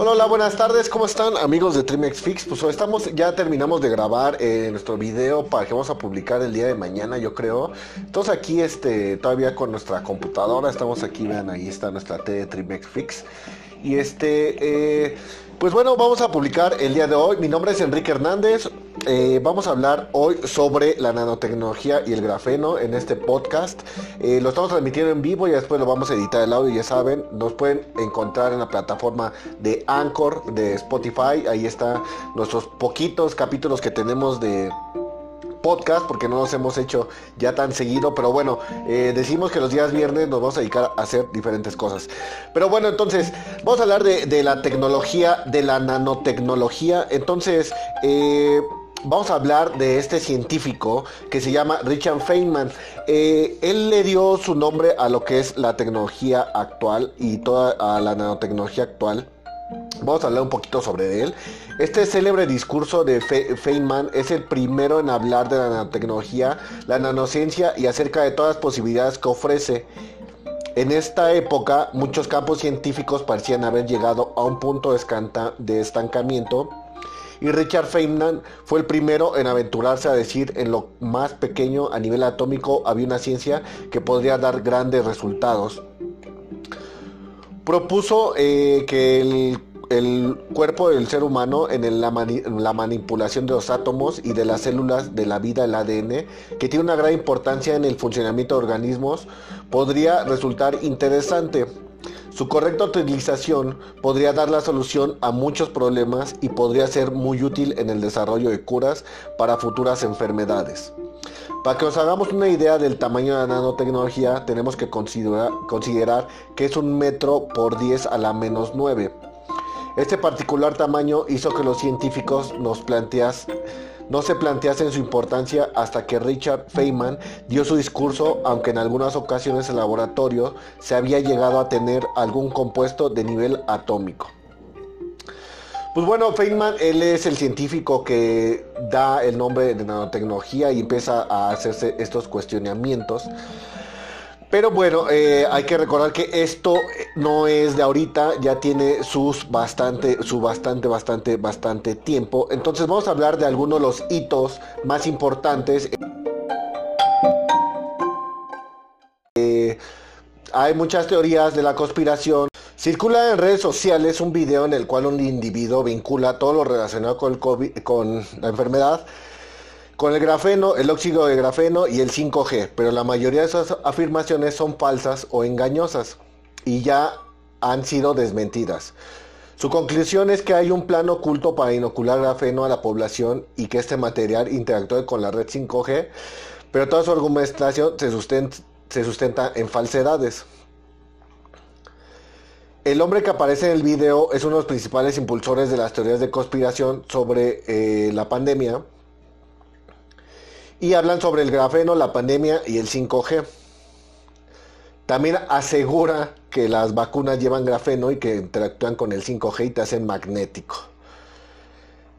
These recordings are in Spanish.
Hola, hola, buenas tardes, ¿cómo están amigos de Trimex Fix? Pues estamos, ya terminamos de grabar eh, nuestro video para que vamos a publicar el día de mañana, yo creo. Entonces aquí, este, todavía con nuestra computadora, estamos aquí, vean, ahí está nuestra T de Trimex Fix. Y este, eh, pues bueno, vamos a publicar el día de hoy. Mi nombre es Enrique Hernández. Eh, vamos a hablar hoy sobre la nanotecnología y el grafeno en este podcast. Eh, lo estamos transmitiendo en vivo y después lo vamos a editar el audio, ya saben. Nos pueden encontrar en la plataforma de Anchor, de Spotify. Ahí están nuestros poquitos capítulos que tenemos de podcast porque no los hemos hecho ya tan seguido, pero bueno, eh, decimos que los días viernes nos vamos a dedicar a hacer diferentes cosas. Pero bueno, entonces, vamos a hablar de, la tecnología, de la nanotecnología. Entonces, eh, vamos a hablar de este científico que se llama Richard Feynman. Eh, él le dio su nombre a lo que es la tecnología actual y toda a la nanotecnología actual. Vamos a hablar un poquito sobre él. Este célebre discurso de Feynman es el primero en hablar de la nanotecnología, la nanociencia y acerca de todas las posibilidades que ofrece. En esta época, muchos campos científicos parecían haber llegado a un punto de estancamiento y Richard Feynman fue el primero en aventurarse a decir en lo más pequeño a nivel atómico había una ciencia que podría dar grandes resultados. Propuso eh, que el el cuerpo del ser humano en la, manipulación de los átomos y de las células de la vida, el ADN, que tiene una gran importancia en el funcionamiento de organismos, podría resultar interesante. Su correcta utilización podría dar la solución a muchos problemas y podría ser muy útil en el desarrollo de curas para futuras enfermedades. Para que nos hagamos una idea del tamaño de la nanotecnología, tenemos que considerar, considerar que es un metro por 10 a la menos 9 este particular tamaño hizo que los científicos nos planteas, no se planteasen su importancia hasta que Richard Feynman dio su discurso, aunque en algunas ocasiones en laboratorio se había llegado a tener algún compuesto de nivel atómico. Pues bueno, Feynman, él es el científico que da el nombre de nanotecnología y empieza a hacerse estos cuestionamientos. Pero bueno, eh, hay que recordar que esto no es de ahorita, ya tiene sus bastante, su bastante, bastante, bastante tiempo. Entonces vamos a hablar de algunos de los hitos más importantes. Eh, hay muchas teorías de la conspiración. Circula en redes sociales un video en el cual un individuo vincula todo lo relacionado con la enfermedad con el grafeno, el óxido de grafeno y el 5G, pero la mayoría de esas afirmaciones son falsas o engañosas y ya han sido desmentidas. Su conclusión es que hay un plan oculto para inocular grafeno a la población y que este material interactúe con la red 5G, pero toda su argumentación se sustenta, en falsedades. El hombre que aparece en el video es uno de los principales impulsores de las teorías de conspiración sobre eh, la pandemia y hablan sobre el grafeno, la pandemia y el 5G. También asegura que las vacunas llevan grafeno y que interactúan con el 5G y te hacen magnético.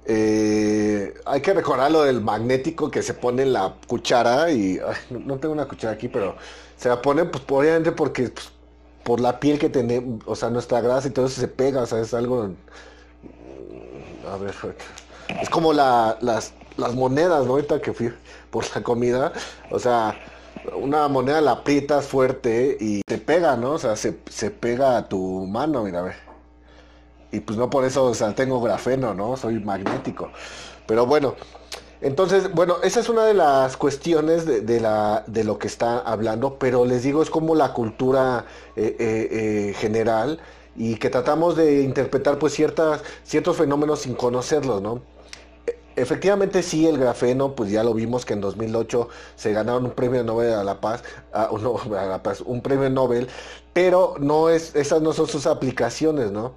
Eh, hay que recordar lo del magnético que se pone en la cuchara y no tengo una cuchara aquí, pero se la pone pues obviamente porque pues, por la piel que tenemos, o sea, nuestra grasa y todo eso se pega, o sea, es algo... A ver, es como las, las monedas, ¿no? Ahorita que fui por la comida, o sea, una moneda la aprietas fuerte y te pega, ¿no? O sea, se, pega a tu mano, mira, a ver. Y pues no por eso, o sea, tengo grafeno, ¿no? Soy magnético. Pero bueno, entonces, bueno, esa es una de las cuestiones de, la, de lo que está hablando, pero les digo, es como la cultura eh, eh, eh, general y que tratamos de interpretar pues ciertas, ciertos fenómenos sin conocerlos, ¿no? Efectivamente sí, el grafeno, pues ya lo vimos que en 2008 se ganaron un premio Nobel a la paz, a, la paz, un premio Nobel, pero no es, esas no son sus aplicaciones, ¿no?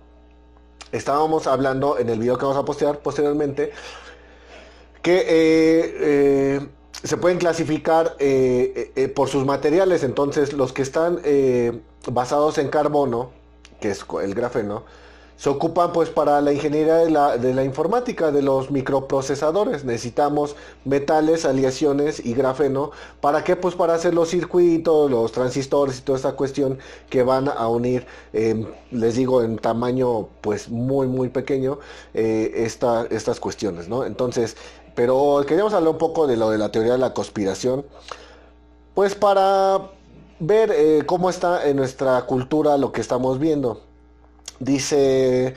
Estábamos hablando en el video que vamos a postear posteriormente que eh, eh, se pueden clasificar eh, por sus materiales, entonces los que están basados en carbono, que es el grafeno, se ocupan pues para la ingeniería de la, de la, informática, de los microprocesadores. Necesitamos metales, aleaciones y grafeno. ¿Para qué? Pues para hacer los circuitos, los transistores y toda esta cuestión que van a unir, les digo, en tamaño pues muy muy pequeño eh, estas cuestiones, ¿no? Entonces, pero queríamos hablar un poco de lo de la teoría de la conspiración. Pues para ver eh, cómo está en nuestra cultura lo que estamos viendo. Dice,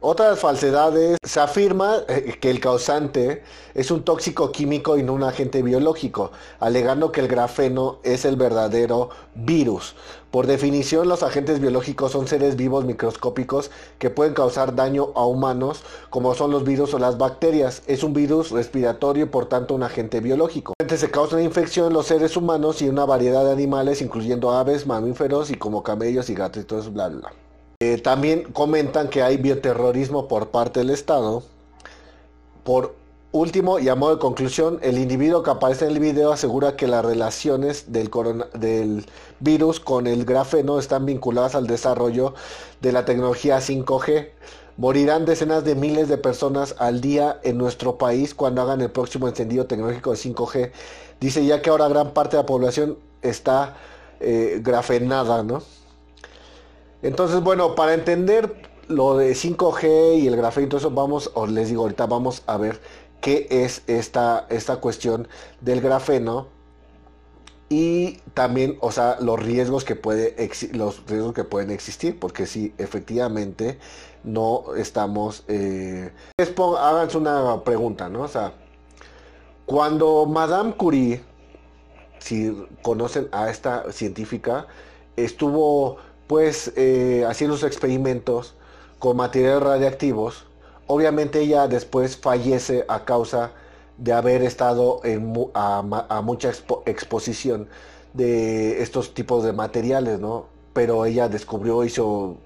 otras falsedades, se afirma eh, que el causante es un tóxico químico y no un agente biológico, alegando que el grafeno es el verdadero virus. Por definición, los agentes biológicos son seres vivos microscópicos que pueden causar daño a humanos, como son los virus o las bacterias. Es un virus respiratorio y por tanto un agente biológico. Se causa una infección en los seres humanos y una variedad de animales, incluyendo aves, mamíferos y como camellos y eso, bla, bla. Eh, también comentan que hay bioterrorismo por parte del Estado. Por último, y a modo de conclusión, el individuo que aparece en el video asegura que las relaciones del, virus con el grafeno están vinculadas al desarrollo de la tecnología 5G. Morirán decenas de miles de personas al día en nuestro país cuando hagan el próximo encendido tecnológico de 5G. Dice ya que ahora gran parte de la población está eh, grafenada, ¿no? Entonces, bueno, para entender lo de 5G y el grafeno y todo eso, vamos, os les digo ahorita, vamos a ver qué es esta, esta cuestión del grafeno y también, o sea, los riesgos que puede los riesgos que pueden existir, porque si efectivamente no estamos, eh, háganse una pregunta, ¿no? O sea, cuando Madame Curie, si conocen a esta científica, estuvo pues eh, haciendo sus experimentos con materiales radiactivos. Obviamente ella después fallece a causa de haber estado en, a, mucha exposición de estos tipos de materiales, ¿no? Pero ella descubrió, hizo,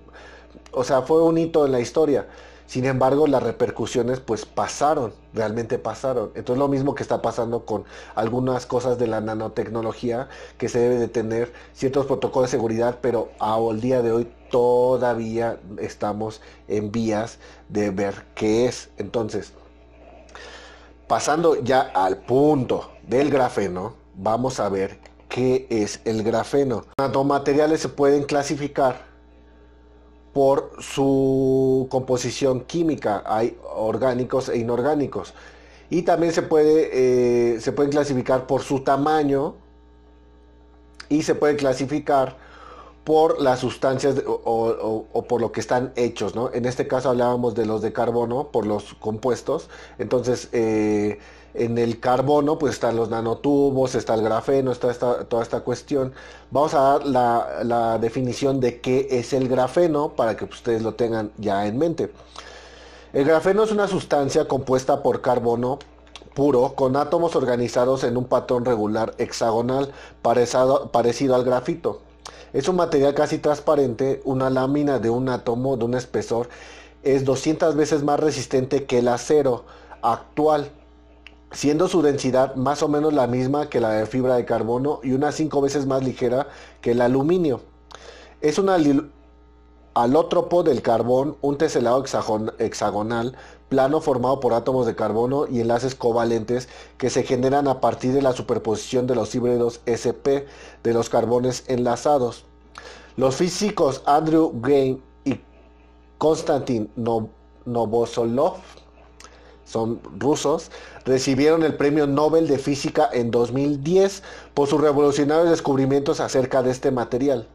o sea, fue un hito en la historia. Sin embargo, las repercusiones pues pasaron, realmente pasaron. Entonces lo mismo que está pasando con algunas cosas de la nanotecnología, que se debe de tener ciertos protocolos de seguridad, pero al día de hoy todavía estamos en vías de ver qué es. Entonces, pasando ya al punto del grafeno, vamos a ver qué es el grafeno. Nanomateriales se pueden clasificar por su composición química. Hay orgánicos e inorgánicos. Y también se, puede, eh, se pueden clasificar por su tamaño y se puede clasificar por las sustancias o, por lo que están hechos, ¿no? En este caso hablábamos de los de carbono, por los compuestos. Entonces, eh, en el carbono, pues están los nanotubos, está el grafeno, está toda esta cuestión. Vamos a dar la, definición de qué es el grafeno para que ustedes lo tengan ya en mente. El grafeno es una sustancia compuesta por carbono puro con átomos organizados en un patrón regular hexagonal parecido al grafito. Es un material casi transparente, una lámina de un átomo de un espesor es 200 veces más resistente que el acero actual siendo su densidad más o menos la misma que la de fibra de carbono y unas 5 veces más ligera que el aluminio. Es un alótropo del carbón, un teselado hexagonal plano formado por átomos de carbono y enlaces covalentes que se generan a partir de la superposición de los híbridos SP de los carbones enlazados. Los físicos Andrew Gain y Konstantin Novosolov son rusos, recibieron el Premio Nobel de Física en 2010 por sus revolucionarios descubrimientos acerca de este material.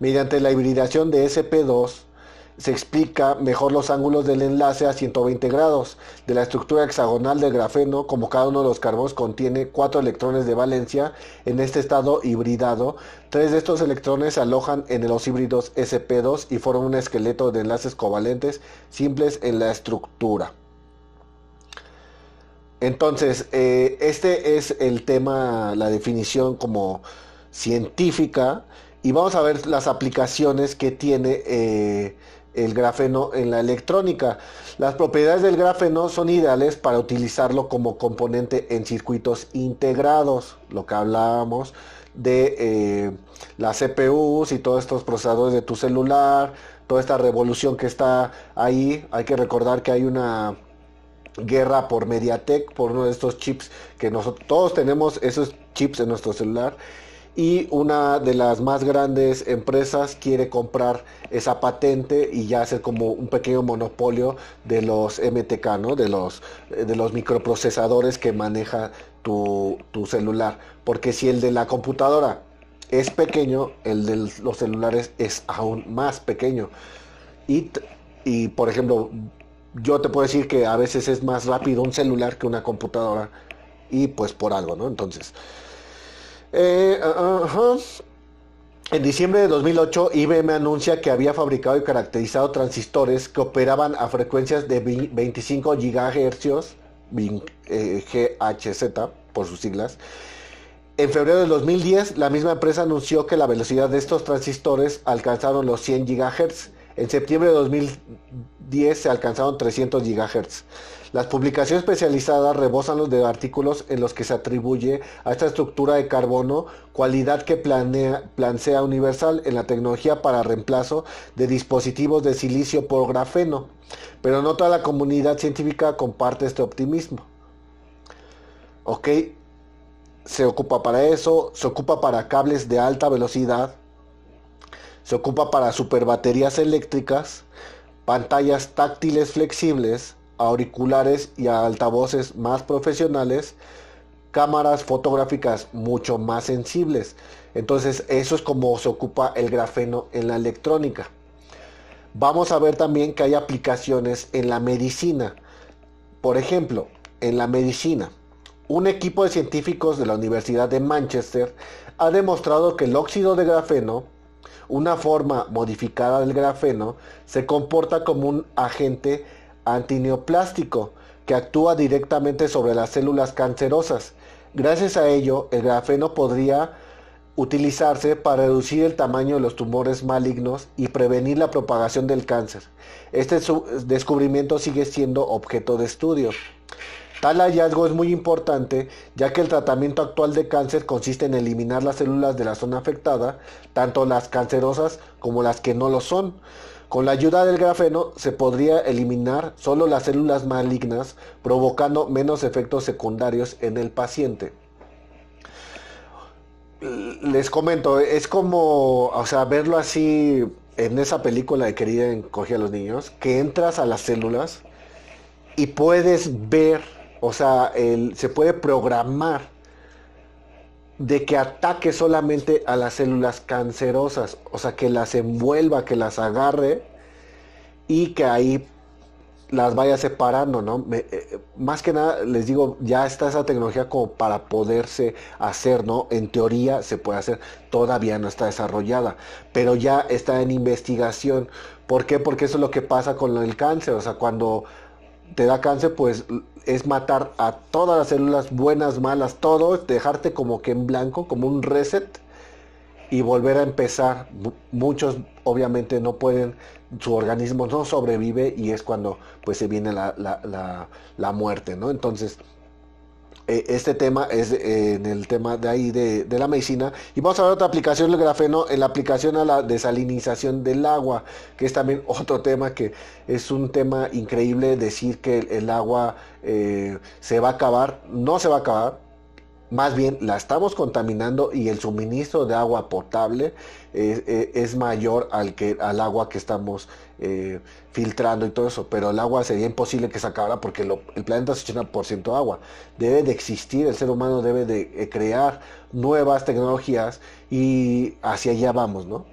Mediante la hibridación de SP2 se explica mejor los ángulos del enlace a 120 grados de la estructura hexagonal del grafeno, como cada uno de los carbonos contiene cuatro electrones de valencia en este estado hibridado. Tres de estos electrones se alojan en los híbridos SP2 y forman un esqueleto de enlaces covalentes simples en la estructura. Entonces, eh, este es el tema, la definición como científica y vamos a ver las aplicaciones que tiene eh, el grafeno en la electrónica. Las propiedades del grafeno son ideales para utilizarlo como componente en circuitos integrados, lo que hablábamos, de eh, las CPUs y todos estos procesadores de tu celular, toda esta revolución que está ahí. Hay que recordar que hay una guerra por Mediatek, por uno de estos chips que nosotros todos tenemos esos chips en nuestro celular y una de las más grandes empresas quiere comprar esa patente y ya hacer como un pequeño monopolio de los MTK, ¿no? de, los, de los microprocesadores que maneja tu, tu celular. Porque si el de la computadora es pequeño, el de los celulares es aún más pequeño. Y, y por ejemplo, yo te puedo decir que a veces es más rápido un celular que una computadora y pues por algo, ¿no? Entonces, eh, en diciembre de 2008, IBM anuncia que había fabricado y caracterizado transistores que operaban a frecuencias de 25 GHz, GHZ por sus siglas. En febrero de 2010, la misma empresa anunció que la velocidad de estos transistores alcanzaron los 100 GHz. En septiembre de 2010 se alcanzaron 300 GHz. Las publicaciones especializadas rebosan los de artículos en los que se atribuye a esta estructura de carbono cualidad que planea, plancea universal en la tecnología para reemplazo de dispositivos de silicio por grafeno. Pero no toda la comunidad científica comparte este optimismo. Ok, se ocupa para eso, se ocupa para cables de alta velocidad, se ocupa para superbaterías eléctricas, pantallas táctiles flexibles, auriculares y altavoces más profesionales, cámaras fotográficas mucho más sensibles. Entonces eso es como se ocupa el grafeno en la electrónica. Vamos a ver también que hay aplicaciones en la medicina. Por ejemplo, en la medicina, un equipo de científicos de la Universidad de Manchester ha demostrado que el óxido de grafeno, una forma modificada del grafeno, se comporta como un agente antineoplástico que actúa directamente sobre las células cancerosas. Gracias a ello, el grafeno podría utilizarse para reducir el tamaño de los tumores malignos y prevenir la propagación del cáncer. Este descubrimiento sigue siendo objeto de estudio. Tal hallazgo es muy importante ya que el tratamiento actual de cáncer consiste en eliminar las células de la zona afectada, tanto las cancerosas como las que no lo son. Con la ayuda del grafeno se podría eliminar solo las células malignas, provocando menos efectos secundarios en el paciente. Les comento, es como, o sea, verlo así en esa película de Querida encoge a los niños, que entras a las células y puedes ver, o sea, se puede programar de que ataque solamente a las células cancerosas, o sea, que las envuelva, que las agarre y que ahí las vaya separando, ¿no? Eh, más que nada, les digo, ya está esa tecnología como para poderse hacer, ¿no? En teoría se puede hacer, todavía no está desarrollada, pero ya está en investigación. ¿Por qué? Porque eso es lo que pasa con el cáncer, o sea, cuando te da cáncer, pues es matar a todas las células buenas, malas, todo, dejarte como que en blanco, como un reset y volver a empezar. Muchos obviamente no pueden, su organismo no sobrevive y es cuando pues se viene la, la, la, muerte, ¿no? Entonces, eh, este tema es eh, en el tema de ahí de, de, la medicina. Y vamos a ver otra aplicación del grafeno en la aplicación a la desalinización del agua, que es también otro tema que es un tema increíble decir que el, agua eh, se va a acabar. No se va a acabar, más bien la estamos contaminando y el suministro de agua potable es mayor al, que, al agua que estamos eh, filtrando y todo eso, pero el agua sería imposible que se acabara porque el planeta es 80% agua. Debe de existir, el ser humano debe de eh, crear nuevas tecnologías y hacia allá vamos, ¿no?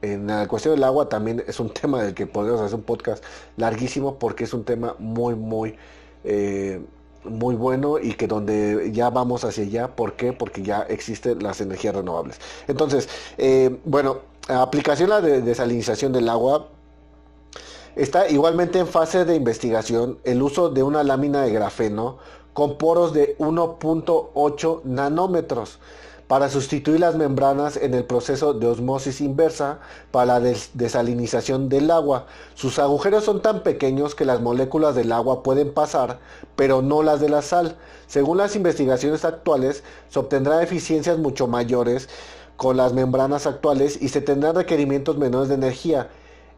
En la cuestión del agua también es un tema del que podemos hacer un podcast larguísimo porque es un tema muy, muy... Eh, muy bueno y que donde ya vamos hacia allá. ¿Por qué? Porque ya existen las energías renovables. Entonces, eh, bueno, aplicación la de desalinización del agua. Está igualmente en fase de investigación el uso de una lámina de grafeno con poros de 1.8 nanómetros para sustituir las membranas en el proceso de osmosis inversa para la desalinización del agua. Sus agujeros son tan pequeños que las moléculas del agua pueden pasar, pero no las de la sal. Según las investigaciones actuales, se obtendrán eficiencias mucho mayores con las membranas actuales y se tendrán requerimientos menores de energía.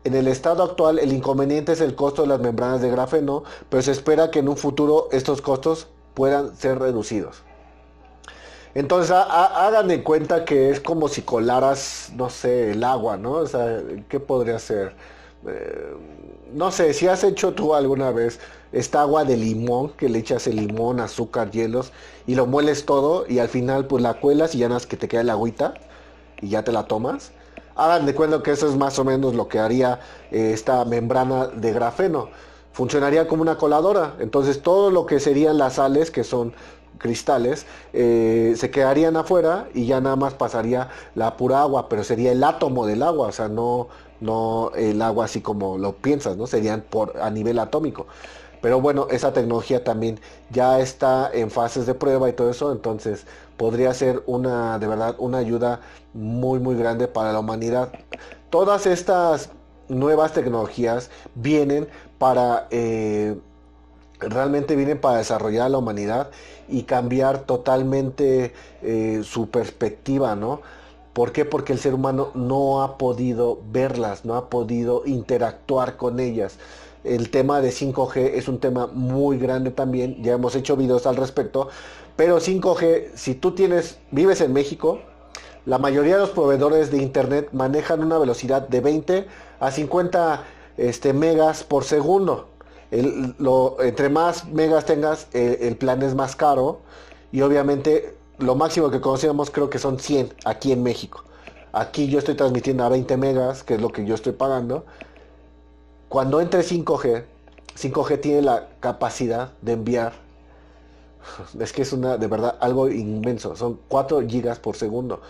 En el estado actual el inconveniente es el costo de las membranas de grafeno, pero se espera que en un futuro estos costos puedan ser reducidos. Entonces hagan de cuenta que es como si colaras, no sé, el agua, ¿no? O sea, ¿qué podría ser? Eh, no sé, si has hecho tú alguna vez esta agua de limón, que le echas el limón, azúcar, hielos, y lo mueles todo, y al final pues la cuelas y ya nada que te queda el agüita, y ya te la tomas. Hagan de cuenta que eso es más o menos lo que haría eh, esta membrana de grafeno. Funcionaría como una coladora. Entonces todo lo que serían las sales, que son cristales, eh, se quedarían afuera y ya nada más pasaría la pura agua, pero sería el átomo del agua, o sea, no, no el agua así como lo piensas, ¿no? Serían por, a nivel atómico. Pero bueno, esa tecnología también ya está en fases de prueba y todo eso, entonces podría ser una, de verdad, una ayuda muy, muy grande para la humanidad. Todas estas nuevas tecnologías vienen para, eh, realmente vienen para desarrollar a la humanidad y cambiar totalmente eh, su perspectiva, ¿no? ¿Por qué? Porque el ser humano no ha podido verlas, no ha podido interactuar con ellas. El tema de 5G es un tema muy grande también, ya hemos hecho videos al respecto, pero 5G, si tú tienes, vives en México, la mayoría de los proveedores de internet manejan una velocidad de 20 a 50 este, megas por segundo. Entre más megas tengas, el, plan es más caro y obviamente lo máximo que conocemos creo que son 100 aquí en México. Aquí yo estoy transmitiendo a 20 megas, que es lo que yo estoy pagando. Cuando entre 5G, 5G tiene la capacidad de enviar, es que es una, de verdad, algo inmenso, son 4 gigas por segundo.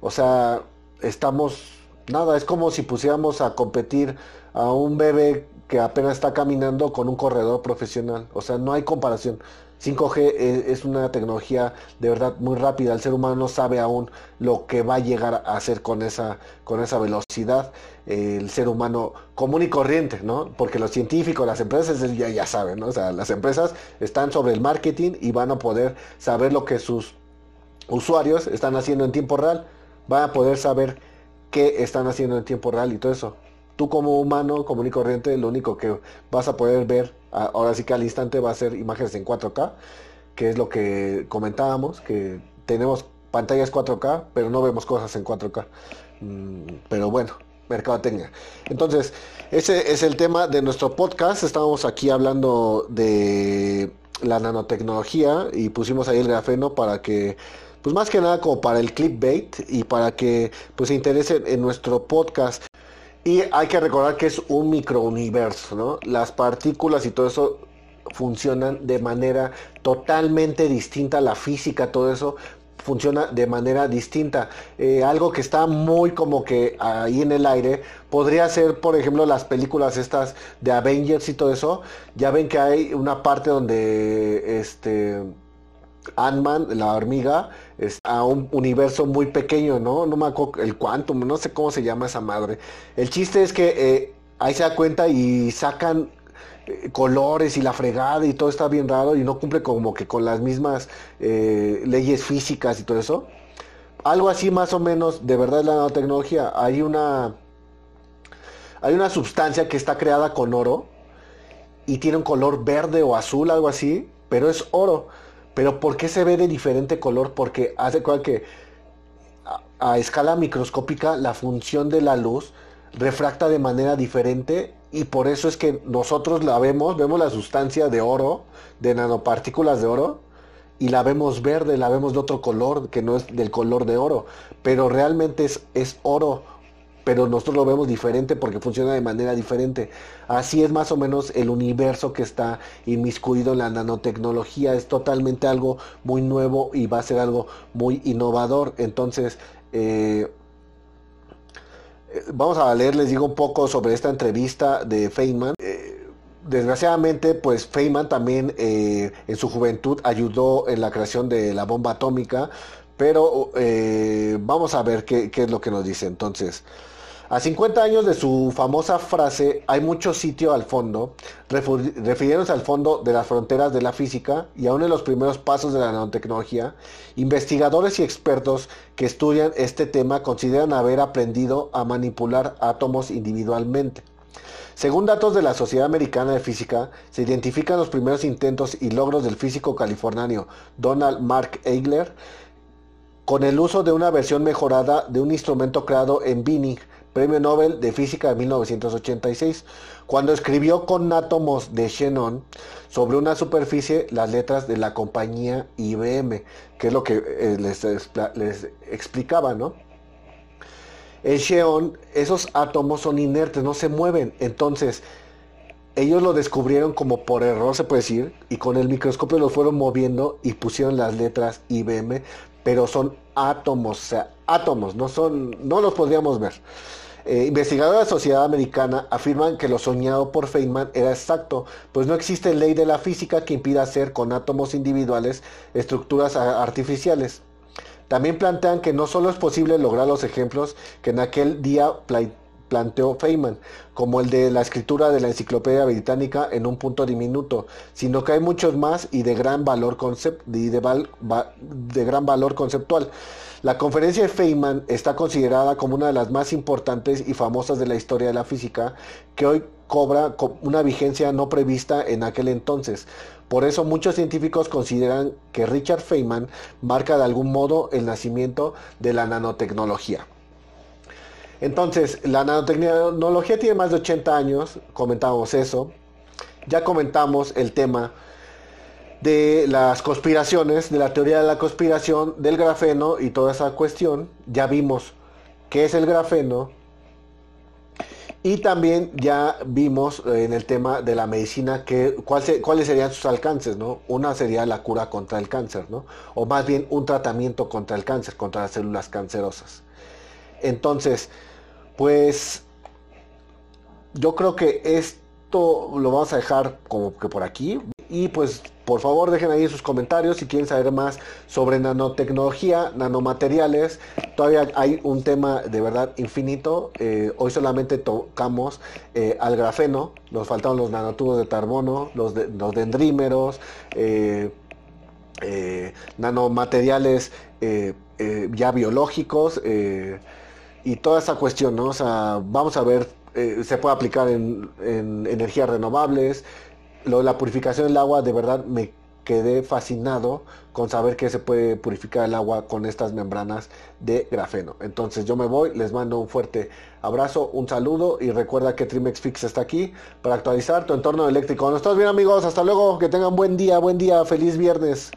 O sea, estamos, nada, es como si pusiéramos a competir a un bebé que apenas está caminando con un corredor profesional. O sea, no hay comparación. 5G es una tecnología de verdad muy rápida. El ser humano no sabe aún lo que va a llegar a hacer con esa, con esa velocidad. el ser humano común y corriente, ¿no? Porque los científicos, las empresas ya, ya saben, ¿no? O sea, las empresas están sobre el marketing y van a poder saber lo que sus usuarios están haciendo en tiempo real. Van a poder saber qué están haciendo en tiempo real y todo eso. Tú como humano común y corriente, lo único que vas a poder ver ahora sí que al instante va a ser imágenes en 4K, que es lo que comentábamos, que tenemos pantallas 4K, pero no vemos cosas en 4K. Mm, pero bueno, mercadotecnia. Entonces, ese es el tema de nuestro podcast. Estamos aquí hablando de la nanotecnología y pusimos ahí el grafeno para que pues más que nada como para el clickbait y para que pues se interesen en nuestro podcast. Y hay que recordar que es un microuniverso, ¿no? Las partículas y todo eso funcionan de manera totalmente distinta, la física, todo eso funciona de manera distinta. Eh, algo que está muy como que ahí en el aire podría ser, por ejemplo, las películas estas de Avengers y todo eso. Ya ven que hay una parte donde este Ant-Man, la hormiga, a un universo muy pequeño, ¿no? No me acuerdo el Quantum, no sé cómo se llama esa madre. El chiste es que eh, ahí se da cuenta y sacan eh, colores y la fregada y todo está bien raro y no cumple como que con las mismas eh, leyes físicas y todo eso. Algo así más o menos, de verdad es la nanotecnología. Hay una, hay una sustancia que está creada con oro y tiene un color verde o azul, algo así, pero es oro. Pero ¿por qué se ve de diferente color? Porque hace cual que a, escala microscópica la función de la luz refracta de manera diferente y por eso es que nosotros la vemos, vemos la sustancia de oro, de nanopartículas de oro, y la vemos verde, la vemos de otro color que no es del color de oro, pero realmente es, es oro pero nosotros lo vemos diferente porque funciona de manera diferente. Así es más o menos el universo que está inmiscuido en la nanotecnología. Es totalmente algo muy nuevo y va a ser algo muy innovador. Entonces, eh, vamos a leer, les digo un poco sobre esta entrevista de Feynman. Eh, desgraciadamente, pues Feynman también eh, en su juventud ayudó en la creación de la bomba atómica, Pero eh, vamos a ver qué es lo que nos dice entonces. A 50 años de su famosa frase, hay mucho sitio al fondo, refiriéndose al fondo de las fronteras de la física y aún en los primeros pasos de la nanotecnología, investigadores y expertos que estudian este tema consideran haber aprendido a manipular átomos individualmente. Según datos de la Sociedad Americana de Física, se identifican los primeros intentos y logros del físico californiano Donald Mark Eigler con el uso de una versión mejorada de un instrumento creado en Binning Premio Nobel de Física de 1986, cuando escribió con átomos de xenón sobre una superficie las letras de la compañía IBM, que es lo que eh, les, explicaba, ¿no? El xeón, esos átomos son inertes, no se mueven, entonces ellos lo descubrieron como por error, se puede decir, y con el microscopio lo fueron moviendo y pusieron las letras IBM, pero son átomos, o sea, átomos, no son, no los podríamos ver. Eh, investigadores de la Sociedad Americana afirman que lo soñado por Feynman era exacto, pues no existe ley de la física que impida hacer con átomos individuales estructuras artificiales. También plantean que no solo es posible lograr los ejemplos que en aquel día planteó Feynman, como el de la escritura de la enciclopedia británica en un punto diminuto, sino que hay muchos más y de gran valor, y de gran valor conceptual. La conferencia de Feynman está considerada como una de las más importantes y famosas de la historia de la física, que hoy cobra una vigencia no prevista en aquel entonces. Por eso muchos científicos consideran que Richard Feynman marca de algún modo el nacimiento de la nanotecnología. Entonces, la nanotecnología tiene más de 80 años, comentamos eso. Ya comentamos el tema de las conspiraciones, de la teoría de la conspiración, del grafeno y toda esa cuestión. Ya vimos qué es el grafeno. Y también ya vimos eh, en el tema de la medicina que, cuáles serían sus alcances, ¿no? Una sería la cura contra el cáncer, ¿no? O más bien un tratamiento contra el cáncer, contra las células cancerosas. Entonces, pues yo creo que esto lo vamos a dejar como que por aquí. Y pues por favor dejen ahí sus comentarios si quieren saber más sobre nanotecnología, nanomateriales. Todavía hay un tema de verdad infinito. Eh, hoy solamente tocamos eh, al grafeno. Nos faltaron los nanotubos de carbono, los, dendrímeros, eh, nanomateriales ya biológicos y toda esa cuestión. ¿no? O sea, vamos a ver, se puede aplicar en energías renovables lo de la purificación del agua, de verdad me quedé fascinado con saber que se puede purificar el agua con estas membranas de grafeno. Entonces yo me voy, les mando un fuerte abrazo, un saludo y recuerda que Trimex Fix está aquí para actualizar tu entorno eléctrico. Nos estamos bien amigos, hasta luego, que tengan buen día, buen día, feliz viernes.